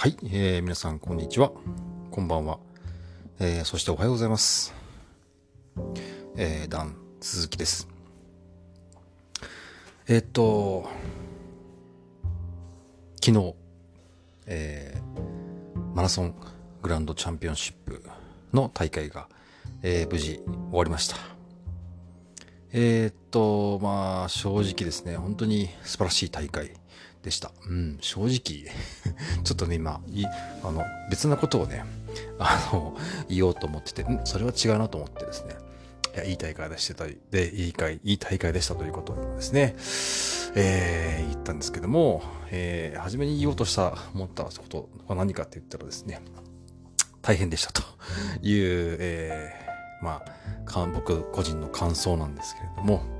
はい、えー、皆さんこんにちは。こんばんは。えー、そしておはようございます。えー、ダン、鈴木です。えー、っと、昨日、えー、マラソングランドチャンピオンシップの大会が、えー、無事終わりました。えー、っと、まあ、正直ですね、本当に素晴らしい大会でした。うん、正直。ちょっとね、今、いあの、別なことをね、あの、言おうと思ってて、んそれは違うなと思ってですね、いや、いい大会でしてた、で、いい会、いい大会でしたということをですね、えー、言ったんですけども、えー、初めに言おうとした、思ったことは何かって言ったらですね、大変でしたと。いう、えー、まあ、僕個人の感想なんですけれども、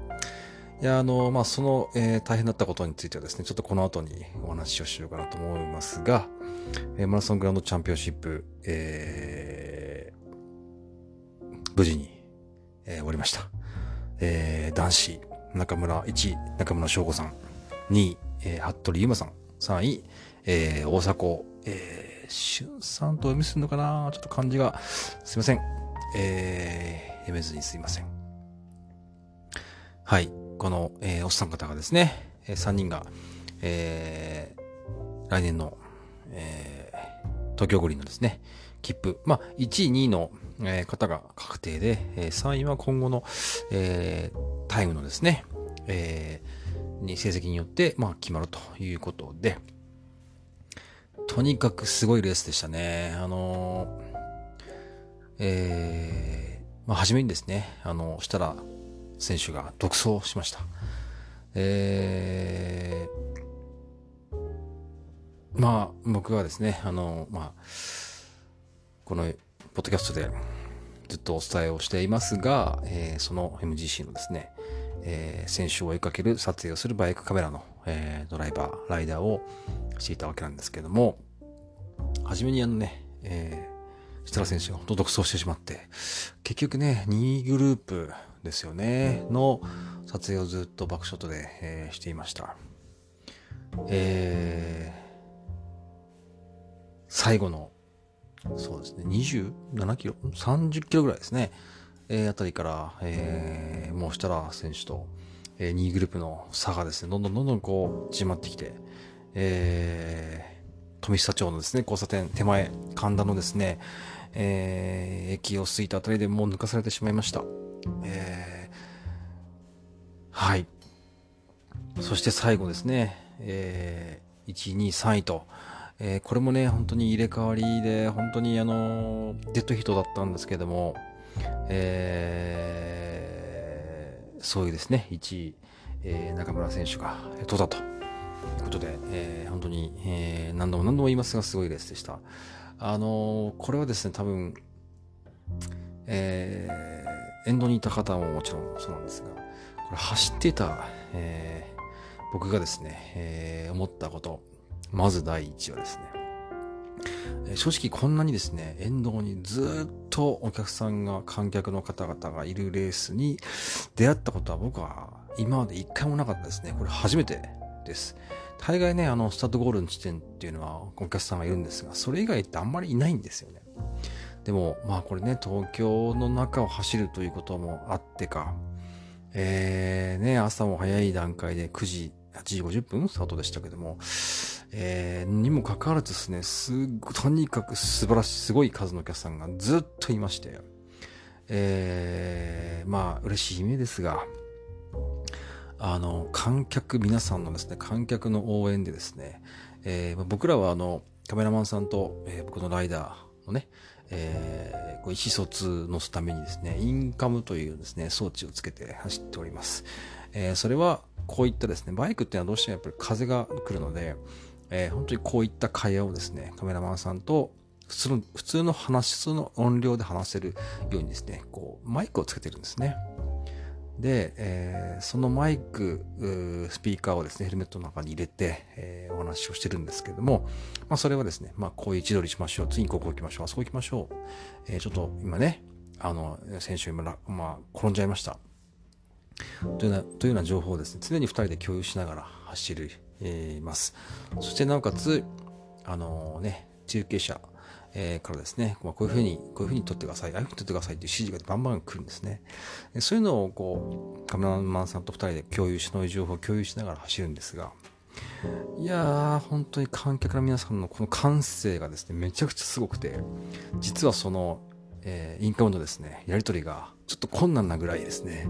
いや、あの、まあ、その、えー、大変だったことについてはですね、ちょっとこの後にお話をしようかなと思いますが、えー、マラソングランドチャンピオンシップ、えー、無事に、えー、終わりました。えー、男子、中村1位、中村翔吾さん、2位、えー、服部優馬さん、3位、えー、大迫、えー、しゅんさんとお読みするのかな？ちょっと漢字が、すいません。えー、読めずにすいません。はい。この、えー、おっさん方がですね、えー、3人が、えー、来年の、えー、東京五輪のですね、切符、まあ、1位、2位の、えー、方が確定で、えー、3位は今後の、えー、タイムのですね、えー、に成績によって、まあ、決まるということで、とにかくすごいレースでしたね。あのー、えー、まあ、初めにですね、あの、したら、選手が独走しました。えー、まあ、僕はですね、あの、まあ、この、ポッドキャストでずっとお伝えをしていますが、えー、その MGC のですね、えー、選手を追いかける撮影をするバイクカメラの、えー、ドライバー、ライダーをしていたわけなんですけども、はじめにあのね、えー、設楽選手が本当独走してしまって、結局ね、2位グループですよね、の撮影をずっとバックショットで、えー、していました。えー、最後の、そうですね、27キロ ?30 キロぐらいですね。えー、あたりから、えー、もう設楽選手と、えー、2位グループの差がですね、どんどんどんどんこう、縮まってきて、えー、富久町のですね、交差点手前、神田のですね、えー、駅を過ぎたあたりでもう抜かされてしまいました。えー、はい。そして最後ですね、えー、1、2、3位と、えー、これもね、本当に入れ替わりで、本当にあの、デッドヒートだったんですけども、えー、そういうですね、1位、えー、中村選手が取ったということで、えー、本当に、えー、何度も何度も言いますが、すごいレースでした。あの、これはですね、多分、えー、沿道にいた方ももちろんそうなんですが、これ走ってた、えー、僕がですね、えー、思ったこと、まず第一はですね、えー、正直こんなにですね、沿道にずっとお客さんが、観客の方々がいるレースに出会ったことは僕は今まで一回もなかったですね。これ初めてです。大概ね、あの、スタートゴールの地点っていうのはお客さんがいるんですが、それ以外ってあんまりいないんですよね。でも、まあこれね、東京の中を走るということもあってか、えー、ね、朝も早い段階で9時、8時50分スタートでしたけども、えー、にもかかわらずですね、すとにかく素晴らしい、すごい数のお客さんがずっといまして、えー、まあ嬉しい夢ですが、あの、観客、皆さんのですね、観客の応援でですね、えー、僕らはあの、カメラマンさんと、えー、僕のライダーのね、えー、こう意思疎通のすためにですね、インカムというですね、装置をつけて走っております。えー、それは、こういったですね、バイクっていうのはどうしてもやっぱり風が来るので、えー、本当にこういった会話をですね、カメラマンさんと普通の、普通の話、普通の音量で話せるようにですね、こう、マイクをつけてるんですね。で、えー、そのマイク、スピーカーをですね、ヘルメットの中に入れて、えー、お話をしてるんですけども、まあそれはですね、まあこういう位置取りしましょう、次にここ行きましょう、あそこ行きましょう。えー、ちょっと今ね、あの、選手今、まあ転んじゃいました。というような、というような情報をですね、常に二人で共有しながら走る、えー、ます。そしてなおかつ、あのね、中継者、えー、からですね、まあ、こういうふうに、こういうふうに撮ってください、ああいうふうに撮ってくださいっていう指示がバンバン来るんですね。そういうのをこう、カメラマンさんと二人で共有し、の情報を共有しながら走るんですが、いやー、本当に観客の皆さんのこの感性がですね、めちゃくちゃすごくて、実はその、えー、インカウントですね、やりとりがちょっと困難なぐらいですね、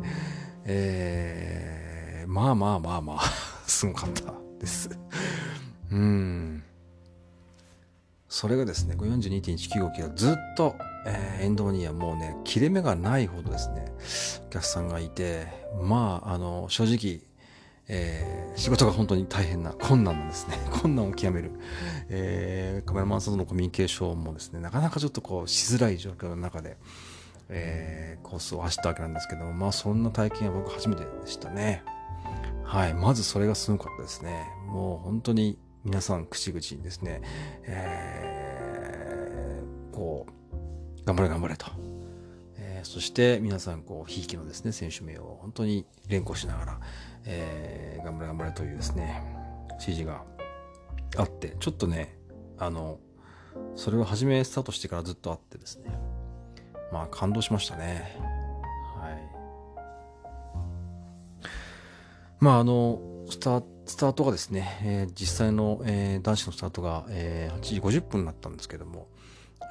えー、まあまあまあまあすごかったです。うん。それがですね、42.195キロずっと、えー、沿道にはもうね、切れ目がないほどですね、お客さんがいて、まあ、あの、正直、えー、仕事が本当に大変な、困難なんですね。困難を極める。えー、カメラマンさんとのコミュニケーションもですね、なかなかちょっとこう、しづらい状況の中で、えー、コースを走ったわけなんですけども、まあそんな体験は僕初めてでしたね。はい。まずそれがすごかったですね。もう本当に皆さん口々にですね、えー、こう、頑張れ頑張れと。えー、そして皆さん、こう、ひいきのですね、選手名を本当に連呼しながら、えー、頑張れ頑張れというですね、指示があって、ちょっとね、あの、それを始めスタートしてからずっとあってですね、まあ感動しましたね。はい。まああの、スタースタートがですね、えー、実際の、えー、男子のスタートが、えー、8時50分になったんですけども、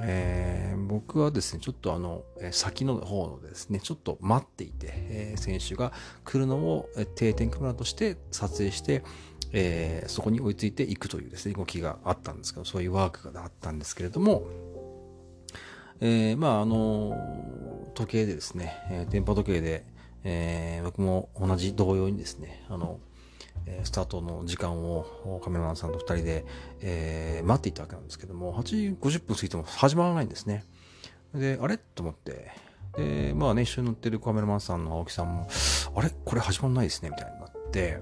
えー、僕はですね、ちょっとあの、え先の方でですね、ちょっと待っていて、えー、選手が来るのを定点カメラとして撮影して、えー、そこに追いついていくというですね、動きがあったんですけど、そういうワークがあったんですけれども、えー、まあ、あの、時計でですね、え、電波時計で、えー、僕も同じ同様にですね、あの、スタートの時間をカメラマンさんと2人で、えー、待っていたわけなんですけども、8時50分過ぎても始まらないんですね。で、あれ？と思って、で、まあね、一緒に乗ってるカメラマンさんの青木さんも、あれ？これ始まらないですね。みたいになって、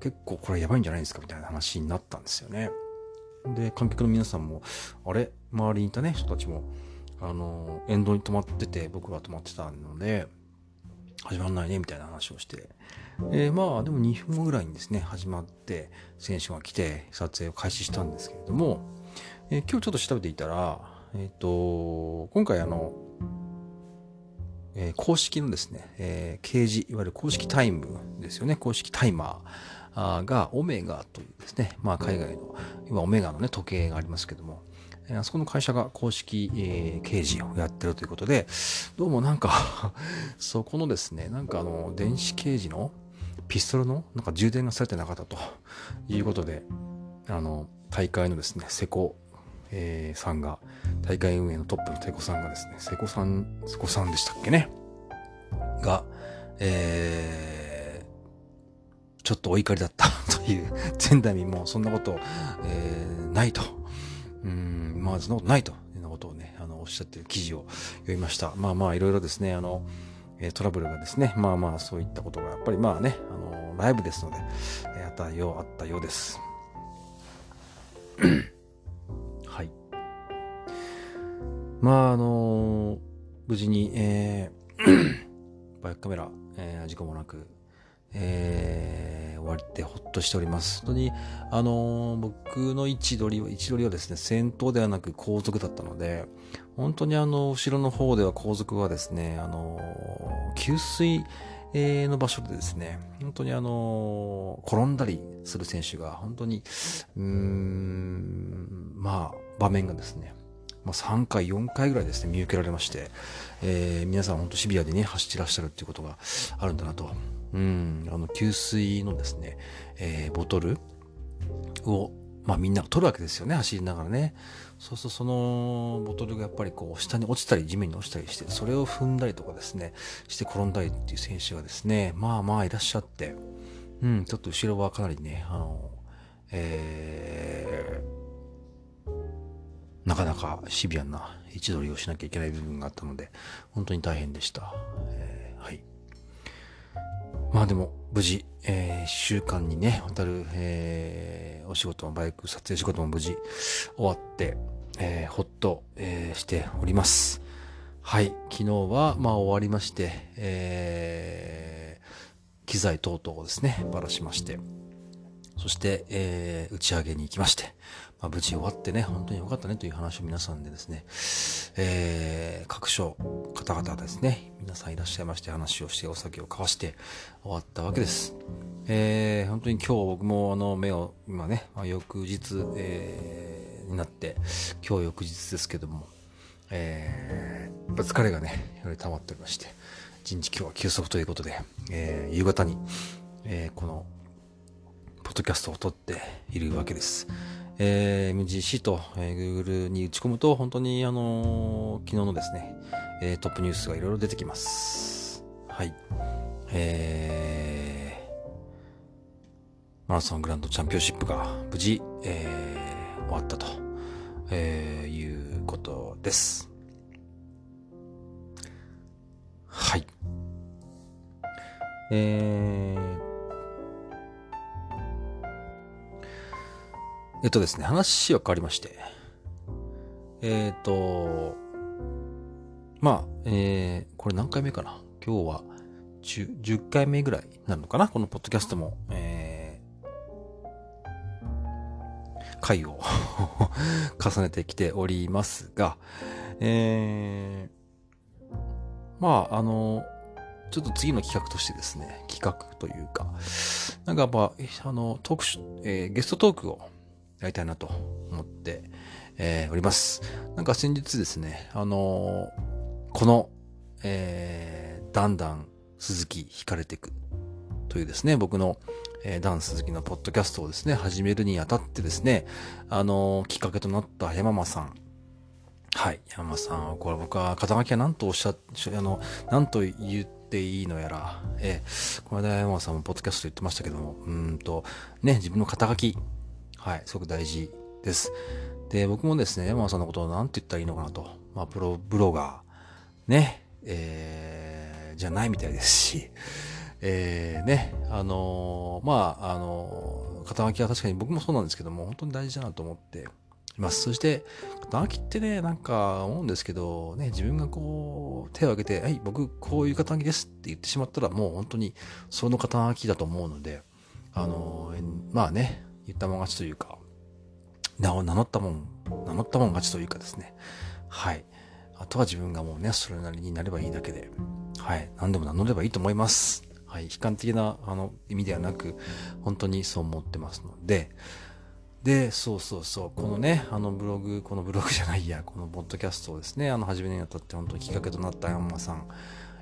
結構これやばいんじゃないですか？みたいな話になったんですよね。で、観客の皆さんも、あれ？周りにいたね、人たちも、あの、沿道に止まってて、僕が止まってたので、始まらないね、みたいな話をして、えー、まあ、でも2分後ぐらいにですね、始まって、選手が来て、撮影を開始したんですけれども、えー、今日ちょっと調べていたら、えっ、ー、と、今回あの、え、公式のですね、えー、掲示、いわゆる公式タイムですよね、公式タイマーが、オメガというですね、まあ海外の、今オメガのね、時計がありますけども、あそこの会社が公式、えー、掲示をやってるということで、どうもなんか そこのですね、なんかあの、電子掲示のピストルのなんか充電がされてなかったということで、あの、大会のですね、瀬古、えー、さんが、大会運営のトップの瀬古さんがですね、瀬古さん、瀬古さんでしたっけね？が、えー、ちょっとお怒りだった という、前代未もそんなこと、えー、ないと。うん、まあ、そんなことないというようなことをね、あの、おっしゃってる記事を読みました。まあまあ、いろいろですね、あの、トラブルがですね、まあまあ、そういったことが、やっぱりまあね、あの、ライブですので、えあったよう、あったようです。はい。まあ、あの無事に、えー、バイクカメラ、えー、事故もなく、えー、終わってほっとしております。本当に、あのー、僕の位置取りは、位置取りはですね、先頭ではなく後続だったので、本当にあの、後ろの方では後続はですね、あのー、給水、の場所でですね、本当にあの転んだりする選手が本当に、うーん、まあ、場面がですね、まあ、3回、4回ぐらいですね、見受けられまして、えー、皆さん本当シビアでね、走ってらっしゃるっていうことがあるんだなとうん、あの、給水のですね、えー、ボトルを、まあみんなが取るわけですよね、走りながらね。そうするとそのボトルがやっぱりこう下に落ちたり地面に落ちたりして、それを踏んだりとかですね、して転んだりっていう選手がですね、まあまあいらっしゃって、うん、ちょっと後ろはかなりね、あの、えー、なかなかシビアな位置取りをしなきゃいけない部分があったので、本当に大変でした。え、まあでも、無事、えー、一週間にね、わたる、えー、お仕事のバイク撮影仕事も無事終わって、えー、ほっと、えー、しております。はい。昨日は、まあ終わりまして、えー、機材等々をですね、ばらしまして、そして、えー、打ち上げに行きまして、まあ、無事終わってね、本当に良かったねという話を皆さんでですね、えー、各所方々ですね、皆さんいらっしゃいまして話をしてお酒を交わして終わったわけです。えー、本当に今日僕もあの目を今ね、ま、翌日、えー、になって、今日翌日ですけども、えー、やっぱ疲れがね、より溜まっておりまして、一日今日は休息ということで、えー、夕方に、えー、この、ポッドキャストを撮っているわけです。えー、MGC と、えー、Google に打ち込むと、本当にあのー、昨日のですね、えー、トップニュースがいろいろ出てきます。はい。えー、マラソングランドチャンピオンシップが無事、えー、終わったと、えー、いうことです。はい。えー、えっとですね、話は変わりまして、えっ、ー、と、まあ、えー、これ何回目かな？今日は10、10回目ぐらいなのかな？このポッドキャストも、えー、回を 重ねてきておりますが、えー、まあ、あの、ちょっと次の企画としてですね、企画というか、なんかやっぱ、あの、トーク、えー、ゲストトークをやりたいなと思って、えー、おります。なんか先日ですね、あのー、この、えー、だんだん鈴木惹かれていくというですね、僕の、えー、ダン鈴木のポッドキャストをですね、始めるにあたってですね、あのー、きっかけとなった山間さん。はい、山間さんは、これ僕は肩書きは何とおっしゃ、あの、何と言っていいのやら、えー、この間山間さんもポッドキャスト言ってましたけども、うんと、ね、自分の肩書き、はい、すごく大事です。で、僕もですね、山野さんのことを何て言ったらいいのかなと。まあ、プロ、ブロガー、ね、えー、じゃないみたいですし、えー、ね、あのー、まあ、あのー、肩書きは確かに僕もそうなんですけども、本当に大事だなと思っています。そして、肩書きってね、なんか思うんですけど、ね、自分がこう、手を挙げて、はい、僕こういう肩書きですって言ってしまったら、もう本当にその肩書きだと思うので、あのー、まあね、言ったもん勝ちというか、名を名乗ったもん、名乗ったもん勝ちというかですね。はい。あとは自分がもうね、それなりになればいいだけで、はい。何でも名乗ればいいと思います。はい。悲観的な、あの、意味ではなく、本当にそう思ってますので、で、そうそうそう、このね、あのブログ、このブログじゃないや、このポッドキャストをですね、あの、始めにあたって本当にきっかけとなった山間さん、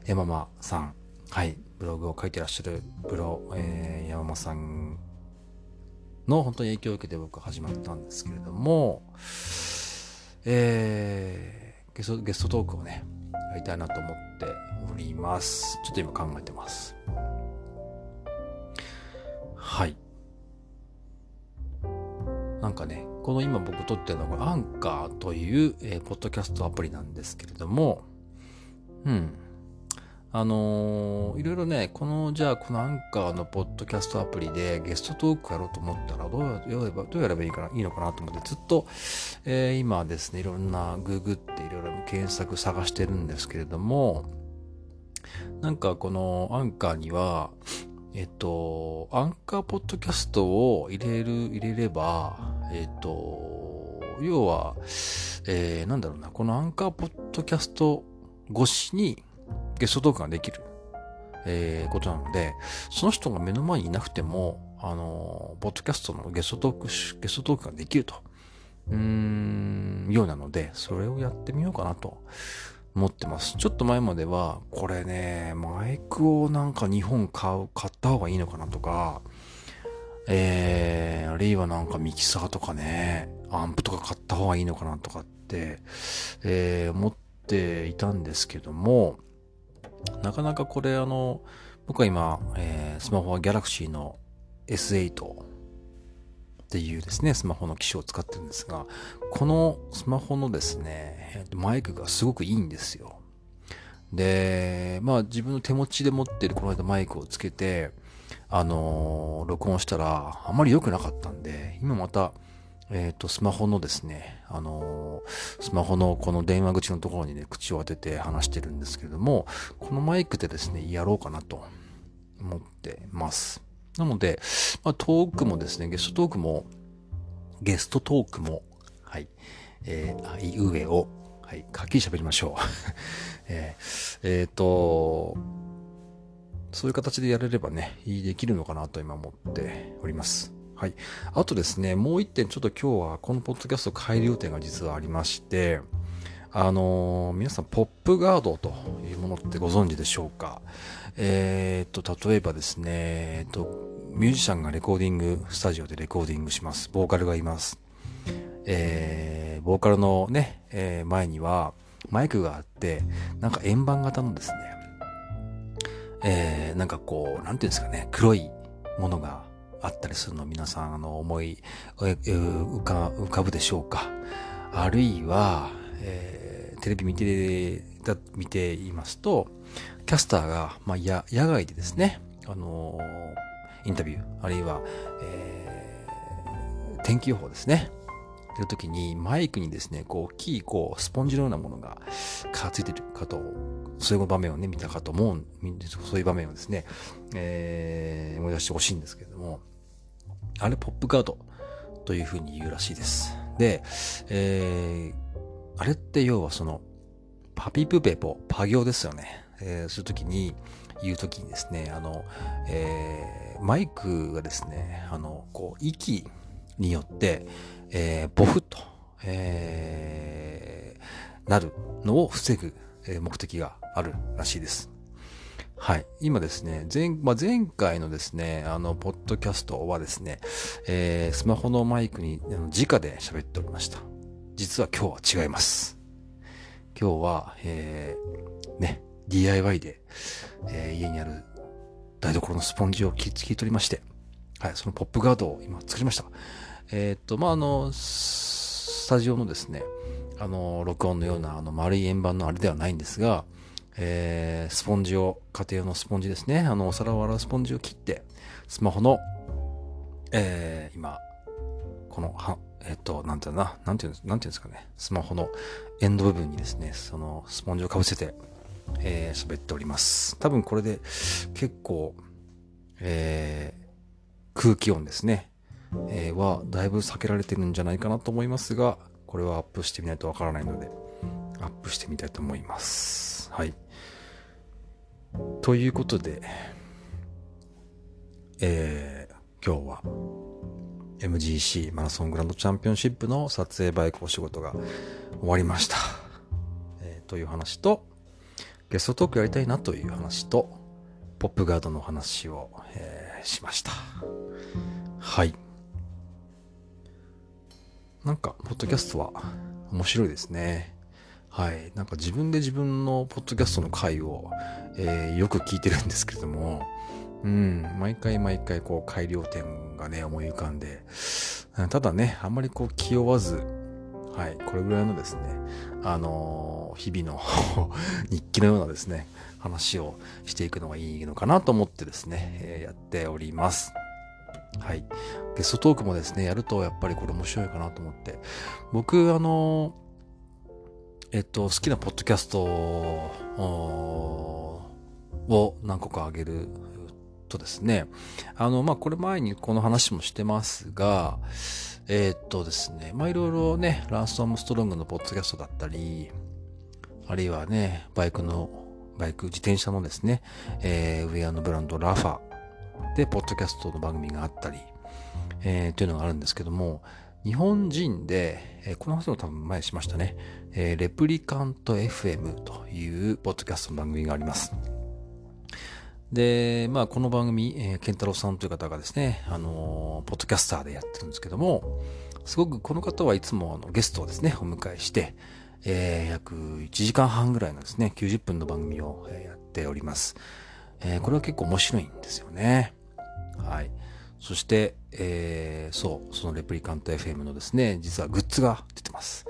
山間さん、はい、ブログを書いてらっしゃる、ブロ、えー、山間さんの本当に影響を受けて僕は始まったんですけれども、えー、ゲスト、ゲストトークをね、やりたいなと思っております。ちょっと今考えてます。はい。なんかね、この今僕撮ってるのがアンカーという、えー、ポッドキャストアプリなんですけれども、うん。あのー、いろいろね、この、じゃあ、このアンカーのポッドキャストアプリでゲストトークやろうと思ったら、どうやれば、どうやればいいかな、いいのかなと思って、ずっと、えー、今ですね、いろんな、ググっていろいろ検索探してるんですけれども、なんかこのアンカーには、えっと、アンカーポッドキャストを入れる、入れれば、えっと、要は、えー、なんだろうな、このアンカーポッドキャスト越しに、ゲストトークができる、えー、ことなので、その人が目の前にいなくても、あの、ポッドキャストのゲストトーク、ゲストトークができると、うーん、ようなので、それをやってみようかなと思ってます。ちょっと前までは、これね、マイクをなんか2本買う、買った方がいいのかなとか、えー、あるいはなんかミキサーとかね、アンプとか買った方がいいのかなとかって、えー、思っていたんですけども、なかなかこれあの、僕は今、えー、スマホは Galaxy の S8 っていうですね、スマホの機種を使ってるんですが、このスマホのですね、マイクがすごくいいんですよ。で、まあ自分の手持ちで持ってるこの間マイクをつけて、あのー、録音したらあまり良くなかったんで、今またえっ、ー、と、スマホのですね、あのー、スマホのこの電話口のところにね、口を当てて話してるんですけれども、このマイクでですね、やろうかなと思ってます。なので、まあ、トークもですね、ゲストトークも、ゲストトークも、はい、えー、あいうえを、はい、かっきり喋りましょう。えー、えー、と、そういう形でやれればね、いいできるのかなと今思っております。はい。あとですね、もう一点ちょっと今日はこのポッドキャスト改良点が実はありまして、あのー、皆さん、ポップガードというものってご存知でしょうか？えー、っと、例えばですね、えっと、ミュージシャンがレコーディング、スタジオでレコーディングします。ボーカルがいます。えー、ボーカルのね、えー、前にはマイクがあって、なんか円盤型のですね、えー、なんかこう、なんていうんですかね、黒いものがあったりするの皆さん、あの、思い、浮か、浮かぶでしょうか？あるいは、えー、テレビ見て、だ、見ていますと、キャスターが、まあ、や、野外でですね、あの、インタビュー、あるいは、えー、天気予報ですね。てるときに、マイクにですね、こう、大きい、こう、スポンジのようなものが、かついてるかと、そういう場面をね、見たかと思う、そういう場面をですね、えー、思い出してほしいんですけれども、あれ、ポップガードというふうに言うらしいです。で、えー、あれって要はその、パピプペポ、パ行ですよね。えー、するときに、言うときにですね、あの、えー、マイクがですね、あの、こう、息によって、えー、ボフと、えー、なるのを防ぐ、目的があるらしいです。はい。今ですね、前、まあ、前回のですね、あの、ポッドキャストはですね、えー、スマホのマイクに直で喋っておりました。実は今日は違います。今日は、えー、ね、DIY で、えー、家にある台所のスポンジを切り取りまして、はい、そのポップガードを今作りました。えー、っと、まあ、あの、スタジオのですね、あの、録音のようなあの丸い円盤のあれではないんですが、えー、スポンジを、家庭用のスポンジですね、あの、お皿を洗うスポンジを切って、スマホの、えー、今、この、は、えっ、と、なんていうな、なんていうんです、なんていうんですかね、スマホのエンド部分にですね、そのスポンジをかぶせて、えー、喋っております。多分これで結構、えー、空気音ですね。えー、はだいぶ避けられてるんじゃないかなと思いますが、これはアップしてみないとわからないので、アップしてみたいと思います。はい。ということで、えー、今日は MGC マラソングランドチャンピオンシップの撮影バイクお仕事が終わりました。えー、という話と、ゲストトークやりたいなという話と、ポップガードの話を、えー、しました。はい。なんか、ポッドキャストは面白いですね。はい。なんか自分で自分のポッドキャストの回を、えー、よく聞いてるんですけれども、うん、毎回毎回こう改良点がね、思い浮かんで、ただね、あんまりこう気負わず、はい、これぐらいのですね、あのー、日々の 日記のようなですね、話をしていくのがいいのかなと思ってですね、えー、やっております。はい。ゲストトークもですね、やるとやっぱりこれ面白いかなと思って。僕、あの、えっと、好きなポッドキャストを何個かあげるとですね、あの、まあ、これ前にこの話もしてますが、え、っとですね、ま、いろいろね、ランストームストロングのポッドキャストだったり、あるいはね、バイクの、バイク、自転車のですね、えー、ウェアのブランドラファで、ポッドキャストの番組があったり、えー、というのがあるんですけども、日本人で、えー、この話も多分前しましたね、えー、レプリカント FM というポッドキャストの番組があります。で、まあ、この番組、えー、ケンタロウさんという方がですね、あのー、ポッドキャスターでやってるんですけども、すごくこの方はいつもあのゲストをですね、お迎えして、えー、約1時間半ぐらいのですね、90分の番組を、え、やっております。えー、これは結構面白いんですよね。はい。そして、えー、そう、そのレプリカント FM のですね、実はグッズが出てます。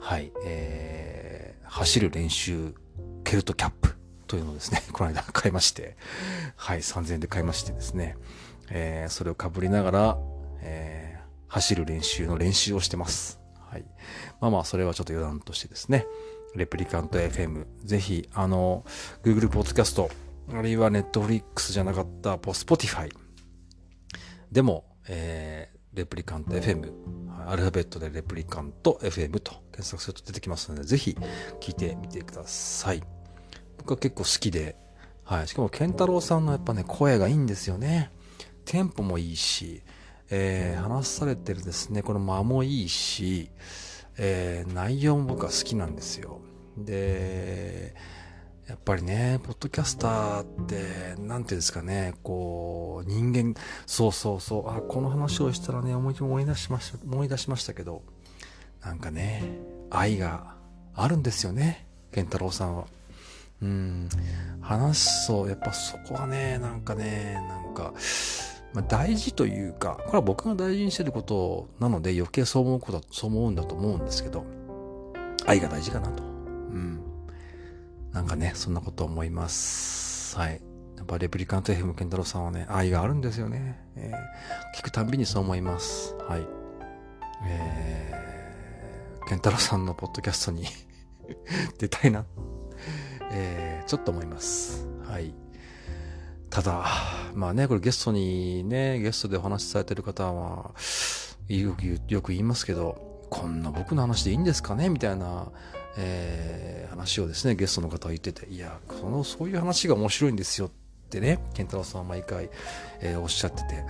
はい。えー、走る練習、ケルトキャップというのをですね、この間買いまして、はい、3000円で買いましてですね、えー、それを被りながら、えー、走る練習の練習をしてます。はい。まあまあ、それはちょっと余談としてですね、レプリカント FM、ぜひ、あの、Google Podcast、あるいは Netflix じゃなかった、Spotify、でも、えー、レプリカント FM、アルファベットでレプリカント FM と検索すると出てきますので、ぜひ聞いてみてください。僕は結構好きで、はい。しかも、ケンタロウさんのやっぱね、声がいいんですよね。テンポもいいし、えー、話されてるですね、この間もいいし、えー、内容も僕は好きなんですよ。で、やっぱりね、ポッドキャスターって、なんていうんですかね、こう、人間、そうそうそう、あ、この話をしたらね、思い思い出しました、思い出しましたけど、なんかね、愛があるんですよね、健太郎さんは。うん、話そう、やっぱそこはね、なんかね、なんか、まあ、大事というか、これは僕が大事にしてることなので余計そう思うこと、そう思うんだと思うんですけど、愛が大事かなと。うん。なんかね、そんなこと思います。はい。やっぱレプリカント FM 健太郎さんはね、愛があるんですよね。えー、聞くたんびにそう思います。はい。えー、健太郎さんのポッドキャストに 出たいなえー、ちょっと思います。はい。ただ、まあね、これゲストにね、ゲストでお話しされてる方は、よくよく言いますけど、こんな僕の話でいいんですかね？みたいな、えー、話をですね、ゲストの方は言ってて、いや、その、そういう話が面白いんですよってね、健太郎さんは毎回、えー、おっしゃってて、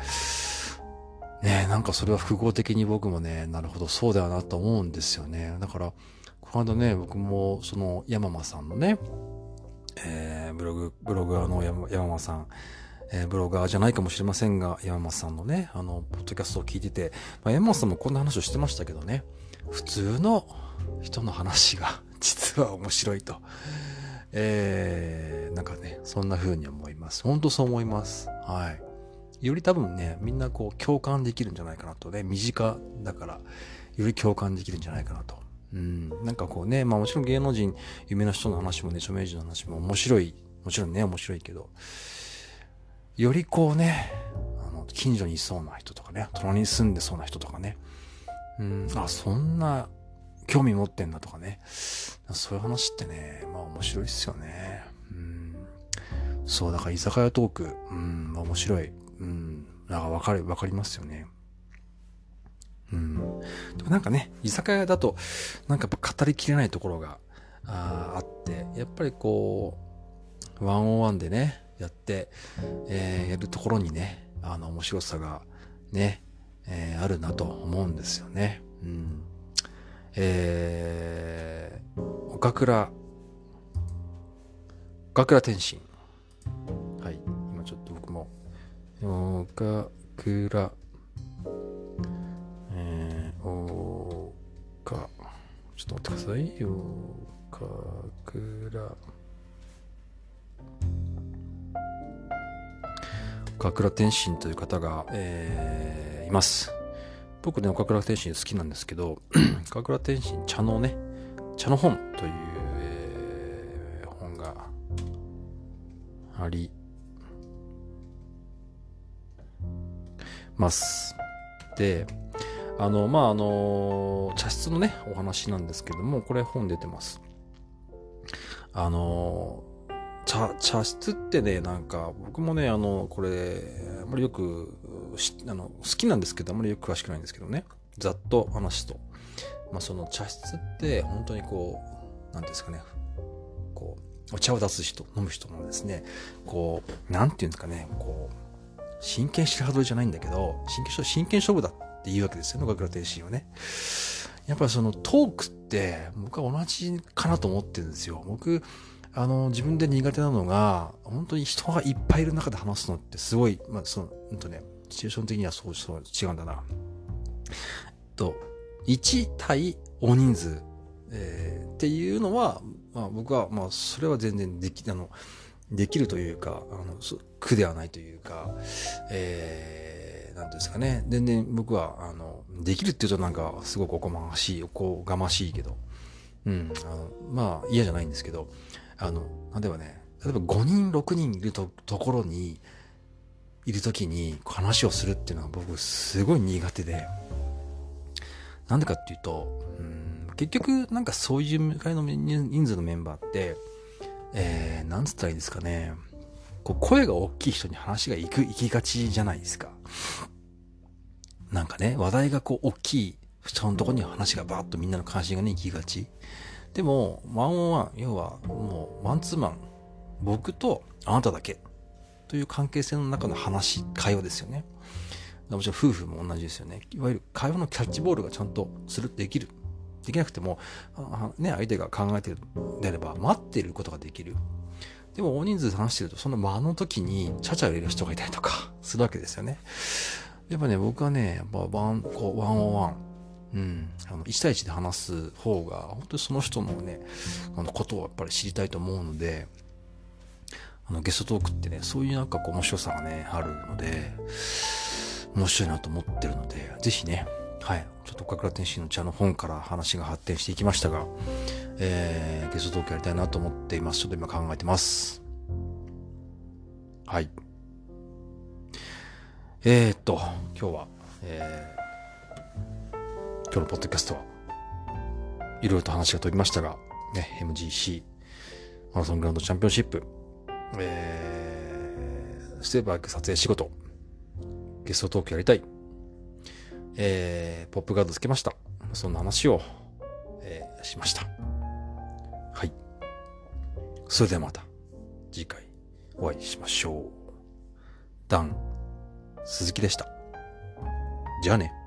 ねなんかそれは複合的に僕もね、なるほど、そうだよなと思うんですよね。だから、この間ね、僕も、その、山間さんのね、えー、ブログ、ブロガーの山山間さん、えー、ブロガーじゃないかもしれませんが、山間さんのね、あの、ポッドキャストを聞いてて、まあ、山間さんもこんな話をしてましたけどね、普通の人の話が 実は面白いと。えー、なんかね、そんな風に思います。本当そう思います。はい。より多分ね、みんなこう共感できるんじゃないかなとね、身近だから、より共感できるんじゃないかなとうん、なんかこうね、まあもちろん芸能人、有名な人の話もね、著名人の話も面白い、もちろんね、面白いけど、よりこうね、あの、近所にいそうな人とかね、隣に住んでそうな人とかね、うん、あ、そんな興味持ってんだとかね、そういう話ってね、まあ面白いっすよね。うん、そう、だから居酒屋トーク、うん、まあ面白い。うん、なんかわかる、わかりますよね。うん。でもなんかね、居酒屋だと、なんかやっぱ語りきれないところがああって、やっぱりこう、ワンオンワンでね、やって、えー、やるところにね、あの、面白さがね、えー、あるなと思うんですよね。うん。えー、岡倉、岡倉天心。はい。今ちょっと僕も、岡倉え、おか、ちょっと待ってくださいよ。かくら。岡倉天心という方が、えー、ます。僕ね、岡倉天心好きなんですけど、岡倉天心茶のね、茶の本という、えー、本があります。で、あの、まあ、あの、茶室のね、お話なんですけども、これ本出てます。あの、茶、茶室ってね、なんか、僕もね、あの、これ、あんまりよく、あの、好きなんですけど、あんまりよく詳しくないんですけどね、ざっと話すと。まあ、その茶室って、本当にこう、なんですかね、こう、お茶を出す人、飲む人のですね、こう、なんていうんですかね、こう、真剣白羽取りじゃないんだけど、真剣真剣勝負だっていうわけですよね、岡倉天心はね。やっぱりそのトークって僕は同じかなと思ってるんですよ。僕、あの、自分で苦手なのが、本当に人がいっぱいいる中で話すのってすごい、まあ、その、うんとね、シチュエーション的にはそう、そう、違うんだな。と、1対大人数、えー、っていうのは、まあ僕は、まあそれは全然でき、あの、できるというか、あの、苦ではないというか、えーなんですかね、全然僕は、あの、できるって言うとなんか、すごくおこましい、おこがましいけど、うん、あの、まあ、嫌じゃないんですけど、あの、例えばね、例えば5人、6人いるとところに、いるときに話をするっていうのは僕すごい苦手で、なんでかっていうと、うん、結局なんかそういう会の人数のメンバーって、えー、なんつったらいいんですかね、こう声が大きい人に話が行く、行きがちじゃないですか。なんかね、話題がこう、大きい人のところに話がバーッとみんなの関心がね、行きがち。でも、ワンオンワン、要はもう、マンツーマン、僕とあなただけという関係性の中の話、会話ですよね。もちろん夫婦も同じですよね。いわゆる会話のキャッチボールがちゃんとする、できる。できなくても、ね、相手が考えてるであれば、待っていることができる。でも大人数で話してると、その間の時に、ちゃちゃ入れる人がいたりとか、するわけですよね。やっぱね、僕はね、やっぱワン、こう、ワンオンワン、うん、あの、1対1で話す方が、本当にその人のね、あの、ことをやっぱり知りたいと思うので、あの、ゲストトークってね、そういうなんかこう面白さがね、あるので、面白いなと思ってるので、ぜひね、はい、ちょっと岡倉天心の茶の本から話が発展していきましたが、えー、ゲストトークやりたいなと思っています。ちょっと今考えてます。はい。えー、っと、今日は、えー、今日のポッドキャストは、いろいろと話が飛びましたが、ね、MGC、マラソングランドチャンピオンシップ、えー、ステーバーク撮影仕事、ゲストトークやりたい、えー、ポップガードつけました。そんな話を、えー、しました。はい。それではまた次回お会いしましょう。ダン、鈴木でした。じゃあね。